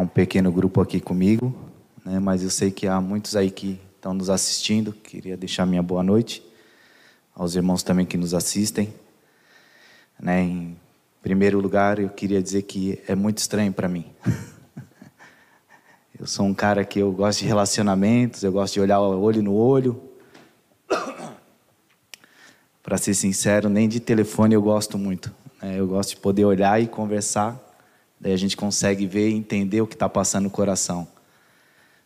um pequeno grupo aqui comigo, né? mas eu sei que há muitos aí que estão nos assistindo. Queria deixar minha boa noite aos irmãos também que nos assistem. Né? Em primeiro lugar, eu queria dizer que é muito estranho para mim. eu sou um cara que eu gosto de relacionamentos, eu gosto de olhar olho no olho. para ser sincero, nem de telefone eu gosto muito. Né? Eu gosto de poder olhar e conversar. Daí a gente consegue ver e entender o que está passando no coração.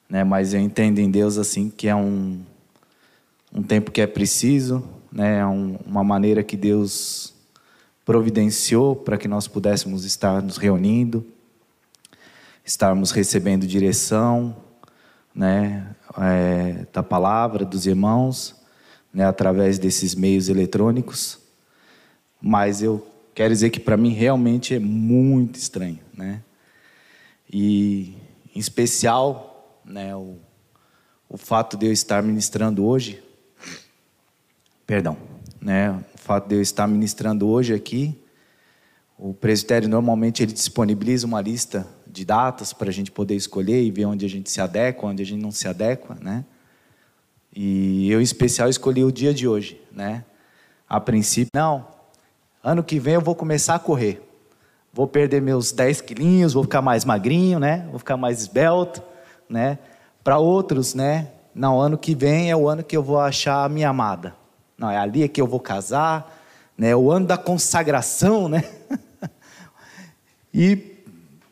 Né? Mas eu entendo em Deus assim que é um, um tempo que é preciso, né? é um, uma maneira que Deus providenciou para que nós pudéssemos estar nos reunindo, estarmos recebendo direção né? É, da palavra dos irmãos, né? através desses meios eletrônicos. Mas eu quero dizer que para mim realmente é muito estranho, né? E em especial né, o, o fato de eu estar ministrando hoje, perdão, né, o fato de eu estar ministrando hoje aqui, o presbitério normalmente ele disponibiliza uma lista de datas para a gente poder escolher e ver onde a gente se adequa, onde a gente não se adequa, né? E eu em especial escolhi o dia de hoje, né? A princípio, não, ano que vem eu vou começar a correr. Vou perder meus 10 quilinhos, vou ficar mais magrinho, né? Vou ficar mais esbelto né? Para outros, né? Não, ano que vem é o ano que eu vou achar a minha amada. Não, é ali que eu vou casar, né? É o ano da consagração, né? e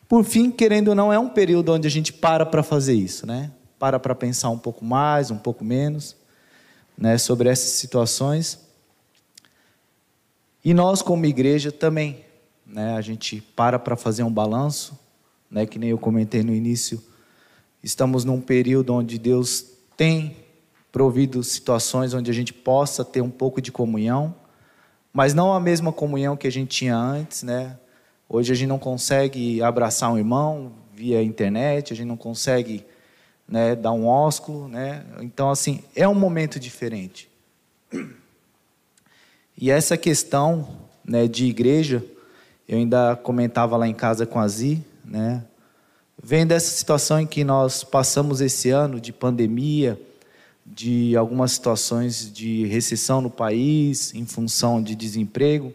por fim, querendo ou não, é um período onde a gente para para fazer isso, né? Para para pensar um pouco mais, um pouco menos, né, sobre essas situações. E nós como igreja também, né? A gente para para fazer um balanço, né, que nem eu comentei no início Estamos num período onde Deus tem provido situações onde a gente possa ter um pouco de comunhão, mas não a mesma comunhão que a gente tinha antes, né? Hoje a gente não consegue abraçar um irmão via internet, a gente não consegue né, dar um ósculo, né? Então assim é um momento diferente. E essa questão né, de igreja, eu ainda comentava lá em casa com a Zi, né? vem dessa situação em que nós passamos esse ano de pandemia, de algumas situações de recessão no país, em função de desemprego.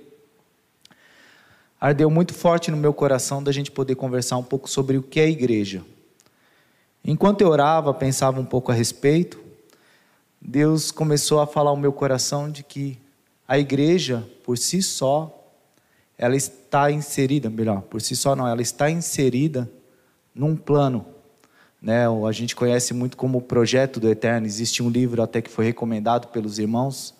Ardeu muito forte no meu coração da gente poder conversar um pouco sobre o que é igreja. Enquanto eu orava, pensava um pouco a respeito, Deus começou a falar ao meu coração de que a igreja, por si só, ela está inserida, melhor, por si só não, ela está inserida num plano. Né? A gente conhece muito como o Projeto do Eterno. Existe um livro até que foi recomendado pelos irmãos,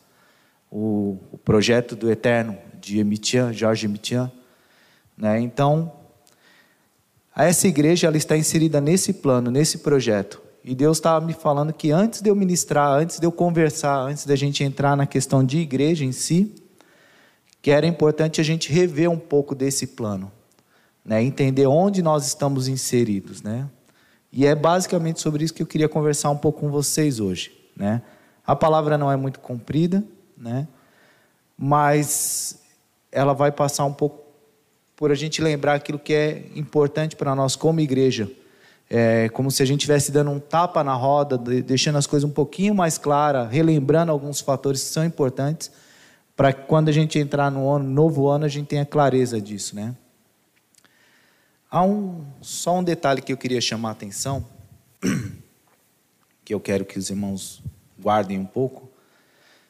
o, o Projeto do Eterno, de Emitian, Jorge Emitian. Né? Então, essa igreja ela está inserida nesse plano, nesse projeto. E Deus estava me falando que antes de eu ministrar, antes de eu conversar, antes da gente entrar na questão de igreja em si, que era importante a gente rever um pouco desse plano né? entender onde nós estamos inseridos. Né? E é basicamente sobre isso que eu queria conversar um pouco com vocês hoje. Né? A palavra não é muito comprida, né? mas ela vai passar um pouco por a gente lembrar aquilo que é importante para nós como igreja. É como se a gente estivesse dando um tapa na roda, deixando as coisas um pouquinho mais claras, relembrando alguns fatores que são importantes, para que quando a gente entrar no ano, novo ano a gente tenha clareza disso, né? Há um, só um detalhe que eu queria chamar a atenção, que eu quero que os irmãos guardem um pouco.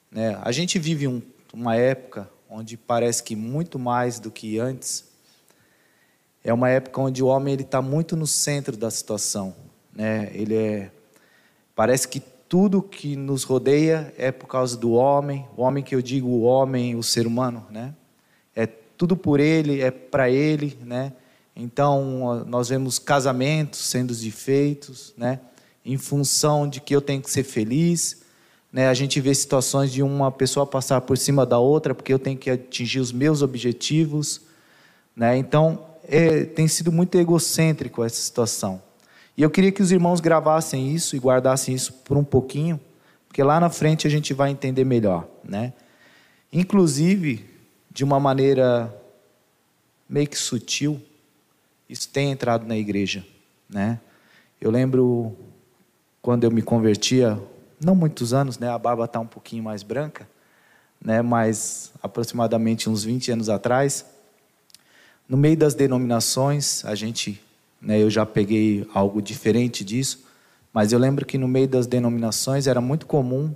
Né? A gente vive um, uma época onde parece que muito mais do que antes, é uma época onde o homem está muito no centro da situação. Né? Ele é, parece que tudo que nos rodeia é por causa do homem, o homem que eu digo, o homem, o ser humano, né? É tudo por ele, é para ele, né? Então, nós vemos casamentos sendo desfeitos, né? em função de que eu tenho que ser feliz. Né? A gente vê situações de uma pessoa passar por cima da outra porque eu tenho que atingir os meus objetivos. Né? Então, é, tem sido muito egocêntrico essa situação. E eu queria que os irmãos gravassem isso e guardassem isso por um pouquinho, porque lá na frente a gente vai entender melhor. Né? Inclusive, de uma maneira meio que sutil, isso tem entrado na igreja. né? Eu lembro quando eu me convertia, não muitos anos, né? A barba está um pouquinho mais branca, né? Mas aproximadamente uns 20 anos atrás, no meio das denominações, a gente, né? Eu já peguei algo diferente disso, mas eu lembro que no meio das denominações era muito comum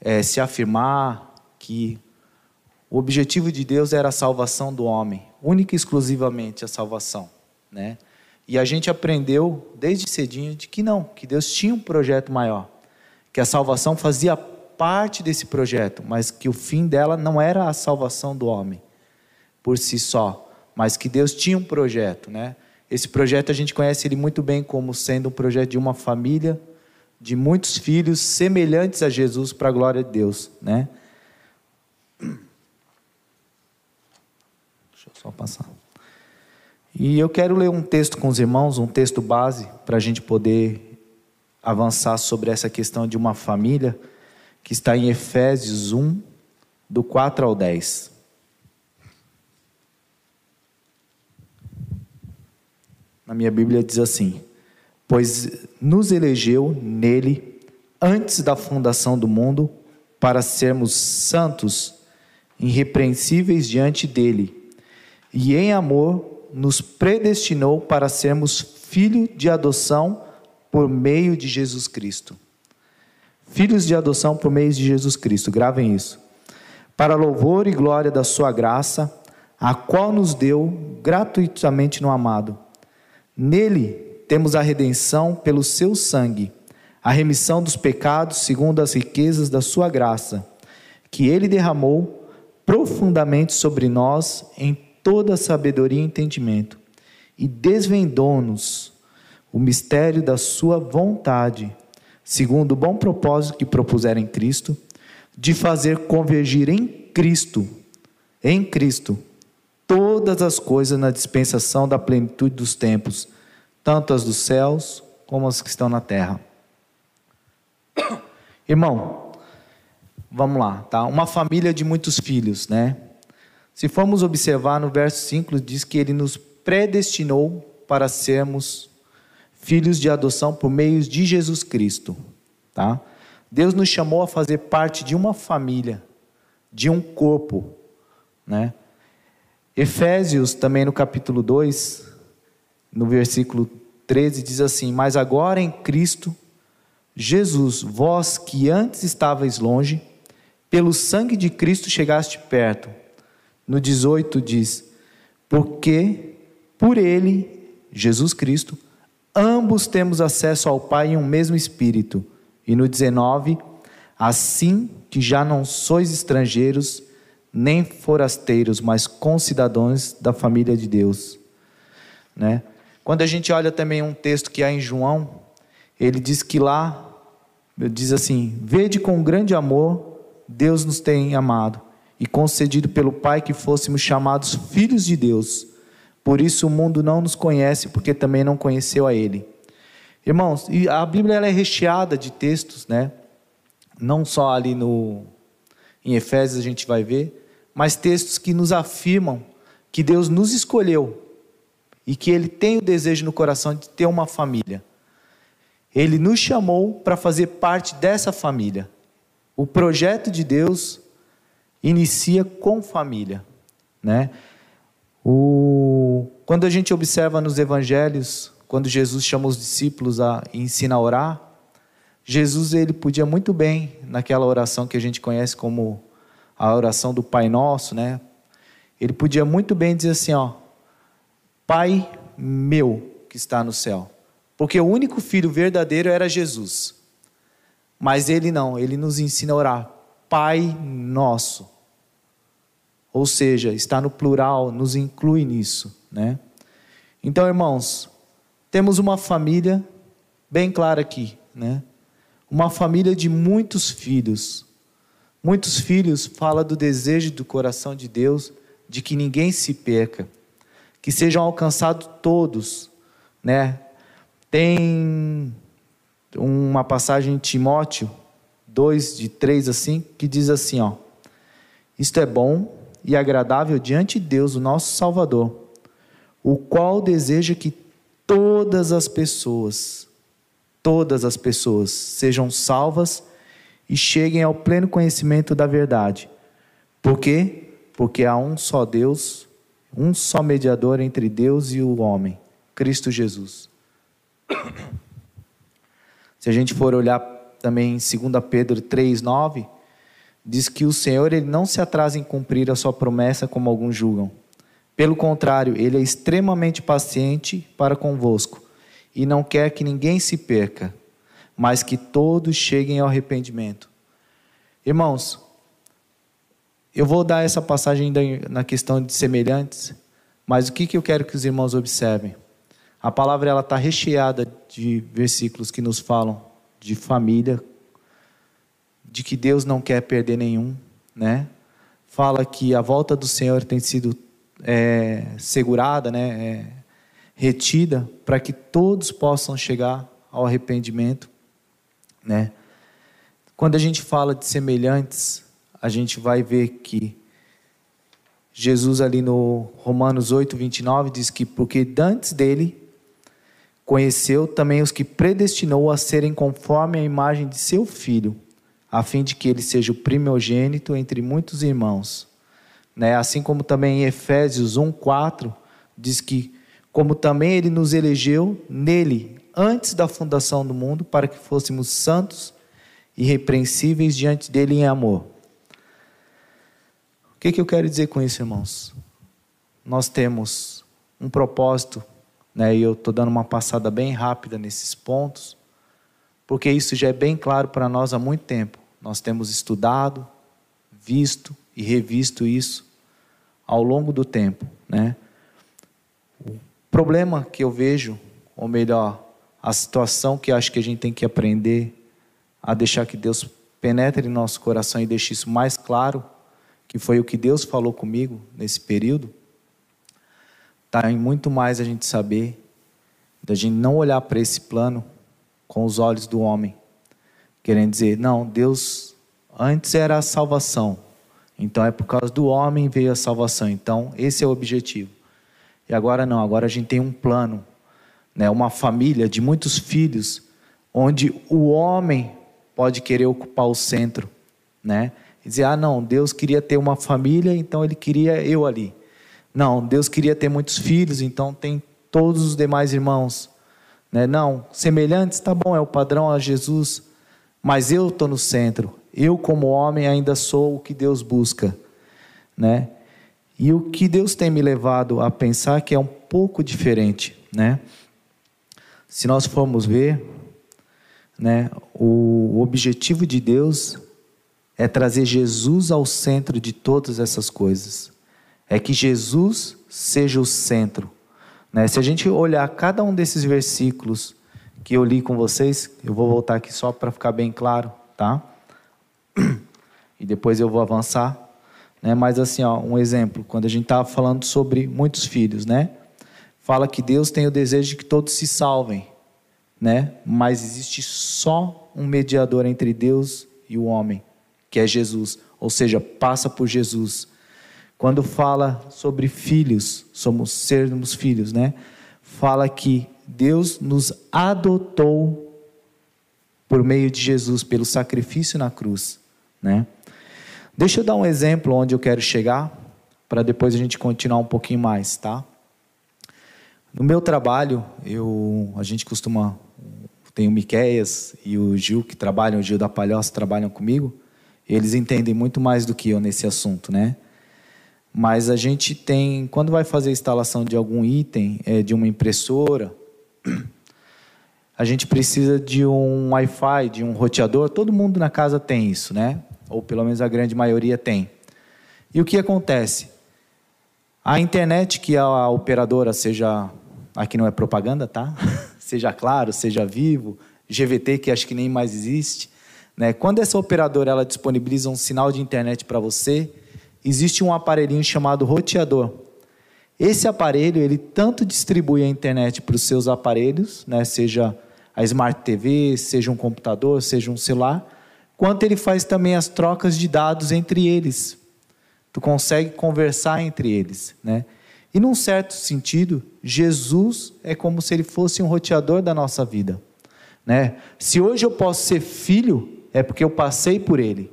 é, se afirmar que o objetivo de Deus era a salvação do homem, única e exclusivamente a salvação, né? E a gente aprendeu desde cedinho de que não, que Deus tinha um projeto maior, que a salvação fazia parte desse projeto, mas que o fim dela não era a salvação do homem por si só, mas que Deus tinha um projeto, né? Esse projeto a gente conhece ele muito bem como sendo um projeto de uma família, de muitos filhos semelhantes a Jesus para a glória de Deus, né? Deixa eu só passar. E eu quero ler um texto com os irmãos, um texto base, para a gente poder avançar sobre essa questão de uma família, que está em Efésios 1, do 4 ao 10. Na minha Bíblia diz assim: Pois nos elegeu nele antes da fundação do mundo para sermos santos, irrepreensíveis diante dele, e em amor nos predestinou para sermos filho de adoção por meio de Jesus Cristo. Filhos de adoção por meio de Jesus Cristo, gravem isso. Para louvor e glória da Sua graça, a qual nos deu gratuitamente no amado. Nele temos a redenção pelo Seu sangue, a remissão dos pecados segundo as riquezas da Sua graça, que Ele derramou profundamente sobre nós em toda sabedoria e entendimento, e desvendou-nos o mistério da sua vontade, segundo o bom propósito que propuseram em Cristo, de fazer convergir em Cristo, em Cristo, todas as coisas na dispensação da plenitude dos tempos, tanto as dos céus como as que estão na terra. Irmão, vamos lá, tá? Uma família de muitos filhos, né? Se formos observar no verso 5, diz que ele nos predestinou para sermos filhos de adoção por meio de Jesus Cristo, tá? Deus nos chamou a fazer parte de uma família, de um corpo, né? Efésios, também no capítulo 2, no versículo 13, diz assim: Mas agora em Cristo, Jesus, vós que antes estavais longe, pelo sangue de Cristo chegaste perto no 18 diz: Porque por ele, Jesus Cristo, ambos temos acesso ao Pai em um mesmo Espírito. E no 19, assim que já não sois estrangeiros, nem forasteiros, mas concidadãos da família de Deus. Né? Quando a gente olha também um texto que há em João, ele diz que lá, diz assim: Vede com grande amor Deus nos tem amado e concedido pelo Pai que fôssemos chamados filhos de Deus. Por isso o mundo não nos conhece, porque também não conheceu a Ele. Irmãos, a Bíblia é recheada de textos, né? Não só ali no em Efésios a gente vai ver, mas textos que nos afirmam que Deus nos escolheu e que Ele tem o desejo no coração de ter uma família. Ele nos chamou para fazer parte dessa família. O projeto de Deus inicia com família, né? O, quando a gente observa nos evangelhos, quando Jesus chama os discípulos a ensina a orar, Jesus ele podia muito bem naquela oração que a gente conhece como a oração do Pai Nosso, né? Ele podia muito bem dizer assim, ó: Pai meu que está no céu. Porque o único filho verdadeiro era Jesus. Mas ele não, ele nos ensina a orar: Pai nosso ou seja, está no plural, nos inclui nisso, né? Então, irmãos, temos uma família bem clara aqui, né? Uma família de muitos filhos. Muitos filhos fala do desejo do coração de Deus de que ninguém se perca, que sejam alcançados todos, né? Tem uma passagem em Timóteo 2 de 3 assim, que diz assim, ó: Isto é bom e agradável diante de Deus, o nosso Salvador, o qual deseja que todas as pessoas, todas as pessoas sejam salvas e cheguem ao pleno conhecimento da verdade. Por quê? Porque há um só Deus, um só mediador entre Deus e o homem, Cristo Jesus. Se a gente for olhar também em 2 Pedro 3,9, diz que o Senhor ele não se atrasa em cumprir a sua promessa como alguns julgam. Pelo contrário, ele é extremamente paciente para convosco e não quer que ninguém se perca, mas que todos cheguem ao arrependimento. Irmãos, eu vou dar essa passagem na questão de semelhantes, mas o que, que eu quero que os irmãos observem? A palavra ela está recheada de versículos que nos falam de família, de que Deus não quer perder nenhum, né? Fala que a volta do Senhor tem sido é, segurada, né? É, retida para que todos possam chegar ao arrependimento, né? Quando a gente fala de semelhantes, a gente vai ver que Jesus ali no Romanos 8, 29 diz que porque antes dele conheceu também os que predestinou a serem conforme a imagem de seu filho a fim de que ele seja o primogênito entre muitos irmãos. Né? Assim como também em Efésios 1:4 diz que como também ele nos elegeu nele antes da fundação do mundo para que fôssemos santos e irrepreensíveis diante dele em amor. O que, que eu quero dizer com isso, irmãos? Nós temos um propósito, né? e eu estou dando uma passada bem rápida nesses pontos, porque isso já é bem claro para nós há muito tempo. Nós temos estudado, visto e revisto isso ao longo do tempo, né? O problema que eu vejo, ou melhor, a situação que acho que a gente tem que aprender a deixar que Deus penetre em nosso coração e deixe isso mais claro, que foi o que Deus falou comigo nesse período, está em muito mais a gente saber, da gente não olhar para esse plano com os olhos do homem. Querendo dizer, não, Deus antes era a salvação. Então é por causa do homem veio a salvação. Então esse é o objetivo. E agora não, agora a gente tem um plano, né, uma família de muitos filhos, onde o homem pode querer ocupar o centro, né? E dizer, ah, não, Deus queria ter uma família, então ele queria eu ali. Não, Deus queria ter muitos filhos, então tem todos os demais irmãos. Né? Não, semelhantes, tá bom, é o padrão a Jesus, mas eu estou no centro. Eu, como homem, ainda sou o que Deus busca. Né? E o que Deus tem me levado a pensar que é um pouco diferente. Né? Se nós formos ver, né, o objetivo de Deus é trazer Jesus ao centro de todas essas coisas. É que Jesus seja o centro. Né? Se a gente olhar cada um desses versículos que eu li com vocês, eu vou voltar aqui só para ficar bem claro, tá? E depois eu vou avançar. Né? Mas assim, ó, um exemplo, quando a gente estava falando sobre muitos filhos, né? Fala que Deus tem o desejo de que todos se salvem, né? Mas existe só um mediador entre Deus e o homem, que é Jesus, ou seja, passa por Jesus. Quando fala sobre filhos, somos sermos filhos, né? Fala que Deus nos adotou por meio de Jesus, pelo sacrifício na cruz, né? Deixa eu dar um exemplo onde eu quero chegar, para depois a gente continuar um pouquinho mais, tá? No meu trabalho, eu, a gente costuma, tem o Miqueias e o Gil que trabalham, o Gil da Palhoça trabalham comigo, eles entendem muito mais do que eu nesse assunto, né? Mas a gente tem, quando vai fazer a instalação de algum item, é, de uma impressora, a gente precisa de um Wi-Fi, de um roteador. Todo mundo na casa tem isso, né? Ou pelo menos a grande maioria tem. E o que acontece? A internet que a operadora, seja. Aqui não é propaganda, tá? seja claro, seja vivo, GVT, que acho que nem mais existe. Né? Quando essa operadora ela disponibiliza um sinal de internet para você, existe um aparelhinho chamado roteador. Esse aparelho, ele tanto distribui a internet para os seus aparelhos, né, seja a Smart TV, seja um computador, seja um celular, quanto ele faz também as trocas de dados entre eles. Tu consegue conversar entre eles, né? E num certo sentido, Jesus é como se ele fosse um roteador da nossa vida. Né? Se hoje eu posso ser filho, é porque eu passei por ele.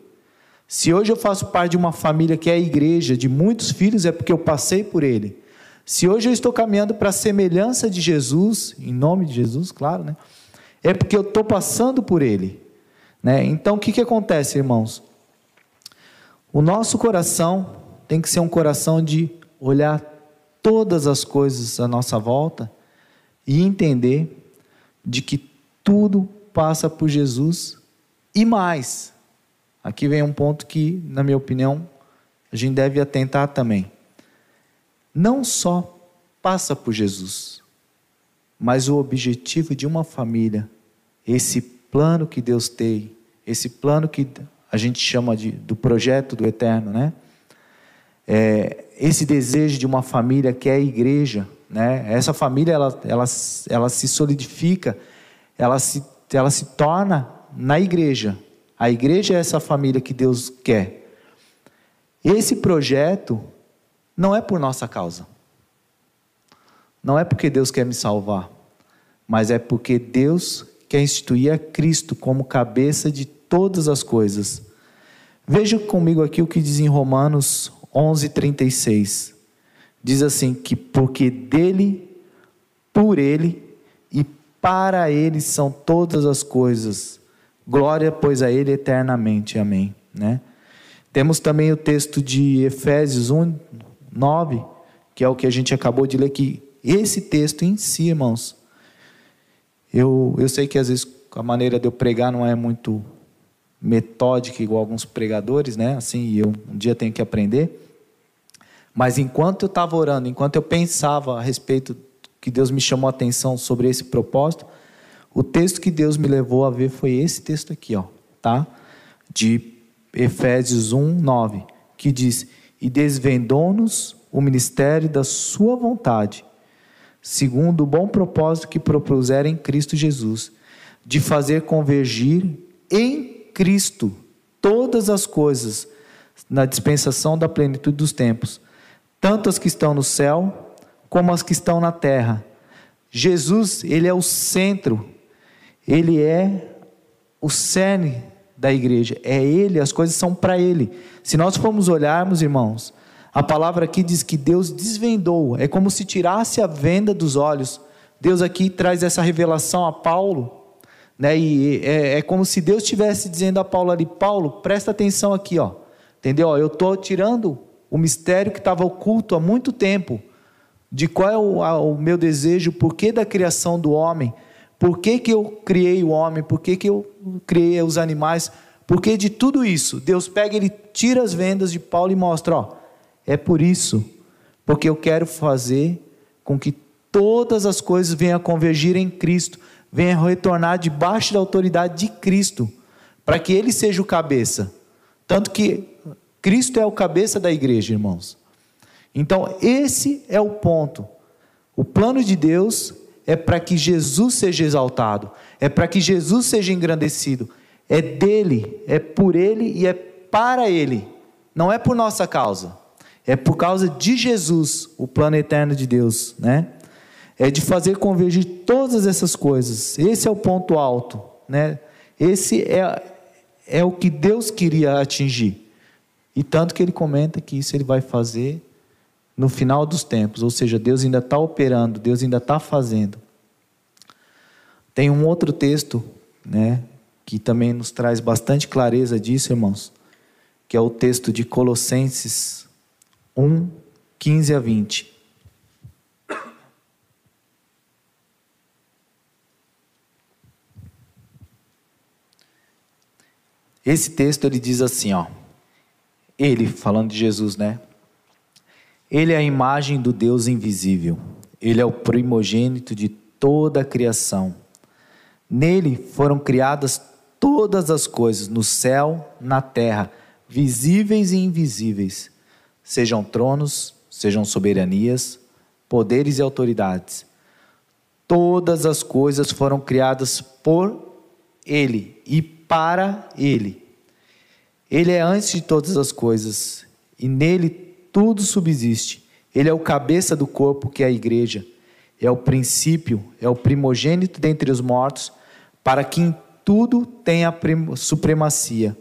Se hoje eu faço parte de uma família que é a igreja, de muitos filhos, é porque eu passei por ele. Se hoje eu estou caminhando para a semelhança de Jesus, em nome de Jesus, claro, né? É porque eu estou passando por ele. Né? Então, o que, que acontece, irmãos? O nosso coração tem que ser um coração de olhar todas as coisas à nossa volta e entender de que tudo passa por Jesus e mais. Aqui vem um ponto que, na minha opinião, a gente deve atentar também. Não só passa por Jesus, mas o objetivo de uma família, esse plano que Deus tem, esse plano que a gente chama de, do projeto do eterno, né? É, esse desejo de uma família que é a igreja, né? Essa família ela, ela, ela se solidifica, ela se, ela se torna na igreja. A igreja é essa família que Deus quer. Esse projeto não é por nossa causa. Não é porque Deus quer me salvar, mas é porque Deus quer instituir a Cristo como cabeça de todas as coisas. Veja comigo aqui o que diz em Romanos 11:36. Diz assim que porque dele, por ele e para ele são todas as coisas. Glória, pois, a ele eternamente. Amém, né? Temos também o texto de Efésios 1, 9, que é o que a gente acabou de ler, que esse texto em si, irmãos, eu, eu sei que às vezes a maneira de eu pregar não é muito metódica igual alguns pregadores, né? Assim, eu um dia tenho que aprender. Mas enquanto eu estava orando, enquanto eu pensava a respeito que Deus me chamou a atenção sobre esse propósito, o texto que Deus me levou a ver foi esse texto aqui, ó, tá? De Efésios 1, 9, que diz: E desvendou-nos o ministério da Sua vontade, segundo o bom propósito que propuseram em Cristo Jesus, de fazer convergir em Cristo todas as coisas na dispensação da plenitude dos tempos, tanto as que estão no céu como as que estão na terra. Jesus, ele é o centro ele é o cerne da igreja, é Ele, as coisas são para Ele. Se nós formos olharmos, irmãos, a palavra aqui diz que Deus desvendou, é como se tirasse a venda dos olhos. Deus aqui traz essa revelação a Paulo, né? E é, é como se Deus estivesse dizendo a Paulo ali: Paulo, presta atenção aqui, ó, entendeu? Eu estou tirando o mistério que estava oculto há muito tempo, de qual é o, a, o meu desejo, o porquê da criação do homem por que, que eu criei o homem? Por que, que eu criei os animais? Porque de tudo isso, Deus pega, ele tira as vendas de Paulo e mostra: ó, é por isso, porque eu quero fazer com que todas as coisas venham a convergir em Cristo, venham a retornar debaixo da autoridade de Cristo, para que Ele seja o cabeça. Tanto que Cristo é o cabeça da igreja, irmãos. Então, esse é o ponto. O plano de Deus é para que Jesus seja exaltado, é para que Jesus seja engrandecido. É dele, é por ele e é para ele. Não é por nossa causa. É por causa de Jesus, o plano eterno de Deus, né? É de fazer convergir todas essas coisas. Esse é o ponto alto, né? Esse é, é o que Deus queria atingir. E tanto que ele comenta que isso ele vai fazer no final dos tempos, ou seja, Deus ainda está operando, Deus ainda está fazendo. Tem um outro texto, né, que também nos traz bastante clareza disso, irmãos, que é o texto de Colossenses 1, 15 a 20. Esse texto ele diz assim, ó. Ele falando de Jesus, né? Ele é a imagem do Deus invisível. Ele é o primogênito de toda a criação. Nele foram criadas todas as coisas, no céu, na terra, visíveis e invisíveis, sejam tronos, sejam soberanias, poderes e autoridades. Todas as coisas foram criadas por Ele e para Ele. Ele é antes de todas as coisas e nele tudo subsiste. Ele é o cabeça do corpo, que é a igreja. É o princípio, é o primogênito dentre os mortos, para que em tudo tenha supremacia.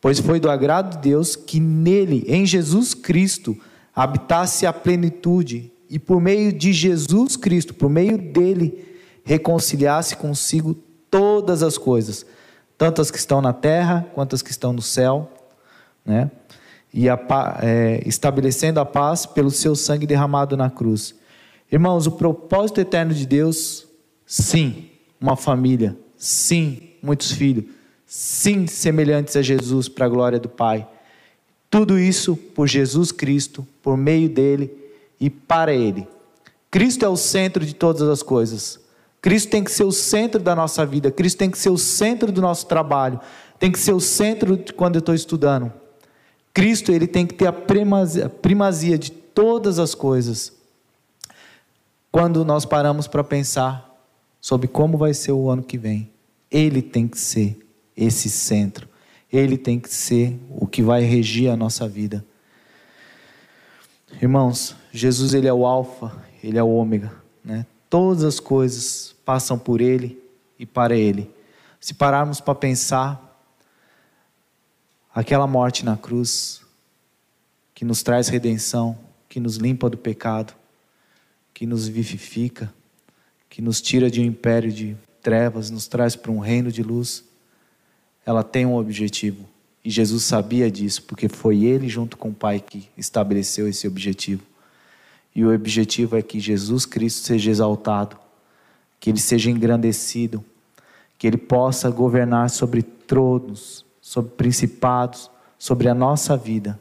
Pois foi do agrado de Deus que nele, em Jesus Cristo, habitasse a plenitude, e por meio de Jesus Cristo, por meio dele, reconciliasse consigo todas as coisas, tanto as que estão na terra quanto as que estão no céu, né? e a, é, estabelecendo a paz pelo seu sangue derramado na cruz. Irmãos, o propósito eterno de Deus, sim, uma família, sim, muitos filhos, sim, semelhantes a Jesus para a glória do Pai. Tudo isso por Jesus Cristo, por meio dele e para ele. Cristo é o centro de todas as coisas. Cristo tem que ser o centro da nossa vida, Cristo tem que ser o centro do nosso trabalho, tem que ser o centro de quando eu estou estudando. Cristo ele tem que ter a primazia, primazia de todas as coisas. Quando nós paramos para pensar sobre como vai ser o ano que vem, ele tem que ser esse centro. Ele tem que ser o que vai regir a nossa vida. Irmãos, Jesus ele é o alfa, ele é o ômega, né? Todas as coisas passam por ele e para ele. Se pararmos para pensar, aquela morte na cruz que nos traz redenção, que nos limpa do pecado, que nos vivifica, que nos tira de um império de trevas, nos traz para um reino de luz, ela tem um objetivo. E Jesus sabia disso, porque foi ele, junto com o Pai, que estabeleceu esse objetivo. E o objetivo é que Jesus Cristo seja exaltado, que ele seja engrandecido, que ele possa governar sobre tronos, sobre principados, sobre a nossa vida.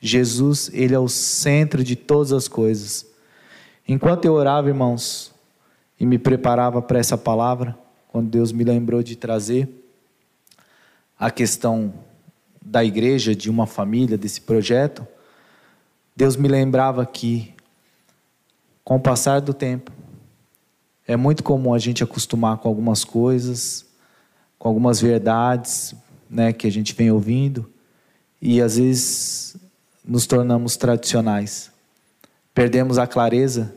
Jesus, ele é o centro de todas as coisas. Enquanto eu orava, irmãos, e me preparava para essa palavra, quando Deus me lembrou de trazer a questão da igreja, de uma família, desse projeto, Deus me lembrava que, com o passar do tempo, é muito comum a gente acostumar com algumas coisas, com algumas verdades, né, que a gente vem ouvindo e às vezes nos tornamos tradicionais. Perdemos a clareza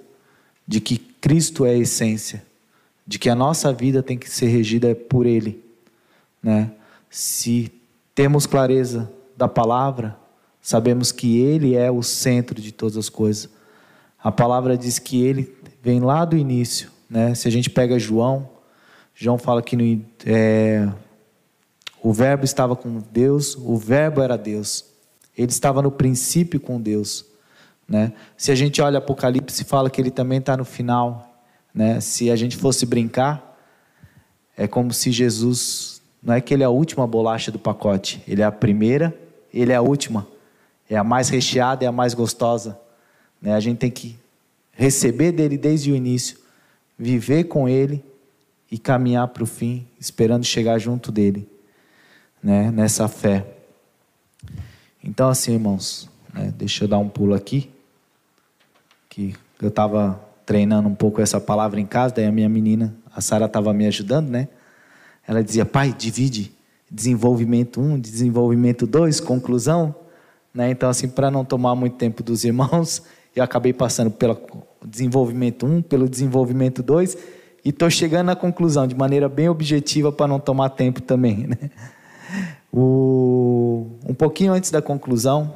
de que Cristo é a essência, de que a nossa vida tem que ser regida por Ele. Né? Se temos clareza da palavra, sabemos que Ele é o centro de todas as coisas. A palavra diz que Ele vem lá do início. Né? Se a gente pega João, João fala que no, é, o Verbo estava com Deus, o Verbo era Deus. Ele estava no princípio com Deus. Né? Se a gente olha Apocalipse, fala que ele também está no final. Né? Se a gente fosse brincar, é como se Jesus, não é que ele é a última bolacha do pacote, ele é a primeira, ele é a última, é a mais recheada, é a mais gostosa. Né? A gente tem que receber dele desde o início, viver com ele e caminhar para o fim, esperando chegar junto dele né, nessa fé. Então, assim, irmãos, né, deixa eu dar um pulo aqui, que eu estava treinando um pouco essa palavra em casa, daí a minha menina, a Sara, estava me ajudando, né? Ela dizia, pai, divide desenvolvimento 1, desenvolvimento 2, conclusão. Né? Então, assim, para não tomar muito tempo dos irmãos, eu acabei passando pelo desenvolvimento 1, pelo desenvolvimento 2, e estou chegando à conclusão de maneira bem objetiva para não tomar tempo também. Né? O, um pouquinho antes da conclusão,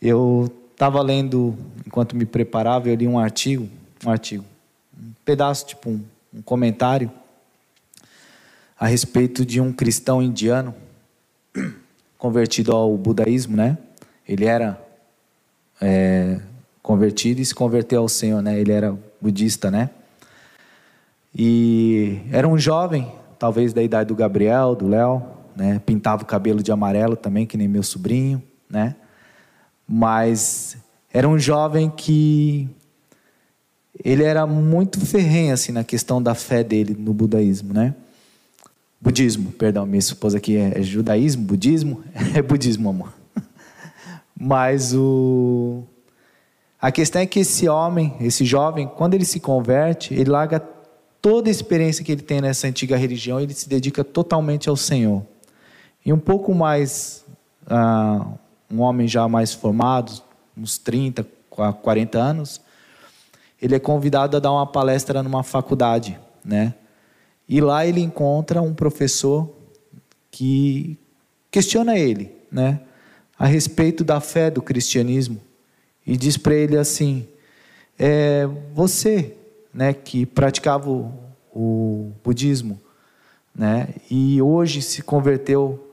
eu estava lendo, enquanto me preparava, eu li um artigo, um artigo, um pedaço, tipo um, um comentário, a respeito de um cristão indiano convertido ao budaísmo, né? Ele era é, convertido e se converteu ao Senhor, né? Ele era budista, né? E era um jovem, talvez da idade do Gabriel, do Léo, né? Pintava o cabelo de amarelo também, que nem meu sobrinho, né? Mas era um jovem que ele era muito ferrenho assim na questão da fé dele no budaísmo, né? Budismo, perdão, minha esposa aqui é, é judaísmo, budismo, é budismo, amor. Mas o a questão é que esse homem, esse jovem, quando ele se converte, ele larga toda a experiência que ele tem nessa antiga religião, ele se dedica totalmente ao Senhor. E um pouco mais, uh, um homem já mais formado, uns 30, há 40 anos, ele é convidado a dar uma palestra numa faculdade, né? E lá ele encontra um professor que questiona ele, né, a respeito da fé do cristianismo e diz para ele assim: é, você, né, que praticava o, o budismo, né, e hoje se converteu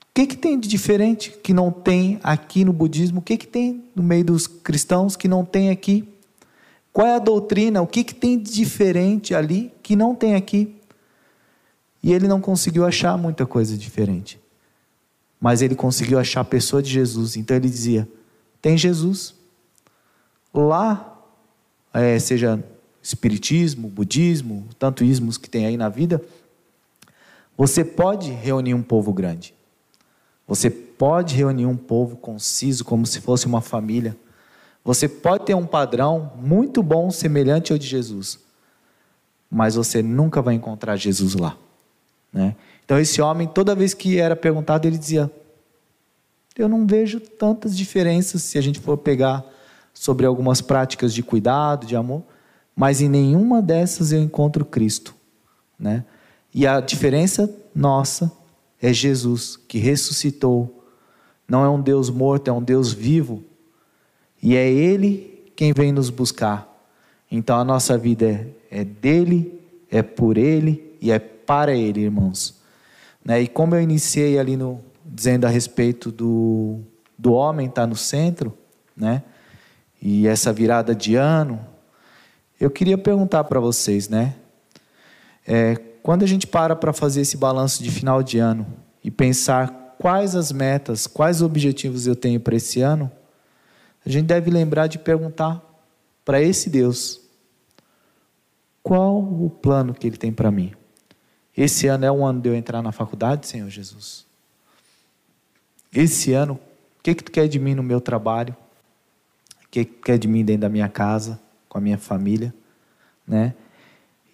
o que, que tem de diferente que não tem aqui no budismo? O que, que tem no meio dos cristãos que não tem aqui? Qual é a doutrina? O que, que tem de diferente ali que não tem aqui? E ele não conseguiu achar muita coisa diferente. Mas ele conseguiu achar a pessoa de Jesus. Então ele dizia: tem Jesus. Lá, é, seja espiritismo, budismo, tanto ismos que tem aí na vida, você pode reunir um povo grande. Você pode reunir um povo conciso, como se fosse uma família. Você pode ter um padrão muito bom, semelhante ao de Jesus, mas você nunca vai encontrar Jesus lá. Né? Então, esse homem, toda vez que era perguntado, ele dizia: Eu não vejo tantas diferenças se a gente for pegar sobre algumas práticas de cuidado, de amor, mas em nenhuma dessas eu encontro Cristo. Né? E a diferença nossa é Jesus que ressuscitou. Não é um Deus morto, é um Deus vivo. E é Ele quem vem nos buscar. Então a nossa vida é, é dele, é por Ele e é para Ele, irmãos. Né? E como eu iniciei ali no, dizendo a respeito do, do homem estar tá no centro, né? E essa virada de ano, eu queria perguntar para vocês, né? É, quando a gente para para fazer esse balanço de final de ano e pensar quais as metas, quais objetivos eu tenho para esse ano, a gente deve lembrar de perguntar para esse Deus: qual o plano que Ele tem para mim? Esse ano é o ano de eu entrar na faculdade, Senhor Jesus? Esse ano, o que, que tu quer de mim no meu trabalho? O que, que tu quer de mim dentro da minha casa, com a minha família? Né?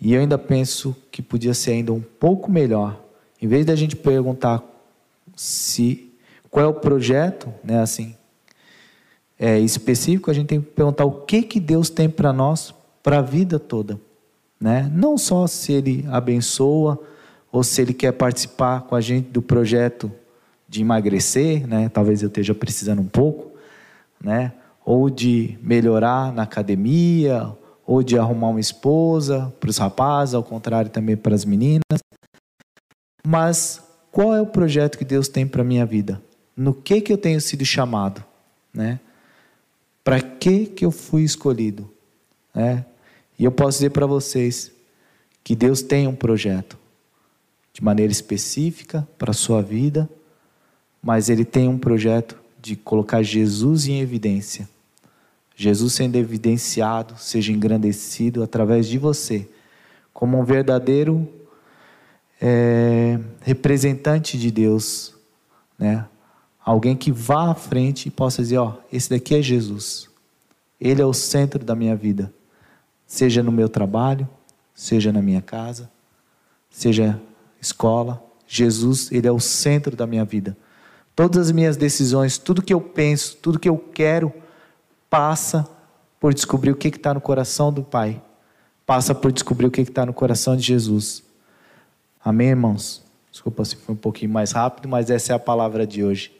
E eu ainda penso que podia ser ainda um pouco melhor. Em vez da gente perguntar se qual é o projeto, né, assim, é, específico, a gente tem que perguntar o que que Deus tem para nós para a vida toda, né? Não só se Ele abençoa ou se Ele quer participar com a gente do projeto de emagrecer, né? Talvez eu esteja precisando um pouco, né? Ou de melhorar na academia, ou de arrumar uma esposa para os rapazes, ao contrário também para as meninas. Mas qual é o projeto que Deus tem para minha vida? No que que eu tenho sido chamado, né? Para que que eu fui escolhido, né? E eu posso dizer para vocês que Deus tem um projeto de maneira específica para a sua vida, mas ele tem um projeto de colocar Jesus em evidência Jesus sendo evidenciado, seja engrandecido através de você, como um verdadeiro é, representante de Deus, né? Alguém que vá à frente e possa dizer: Ó, esse daqui é Jesus, ele é o centro da minha vida, seja no meu trabalho, seja na minha casa, seja escola. Jesus, ele é o centro da minha vida. Todas as minhas decisões, tudo que eu penso, tudo que eu quero, passa por descobrir o que está no coração do Pai, passa por descobrir o que está no coração de Jesus. Amém, irmãos? Desculpa se foi um pouquinho mais rápido, mas essa é a palavra de hoje.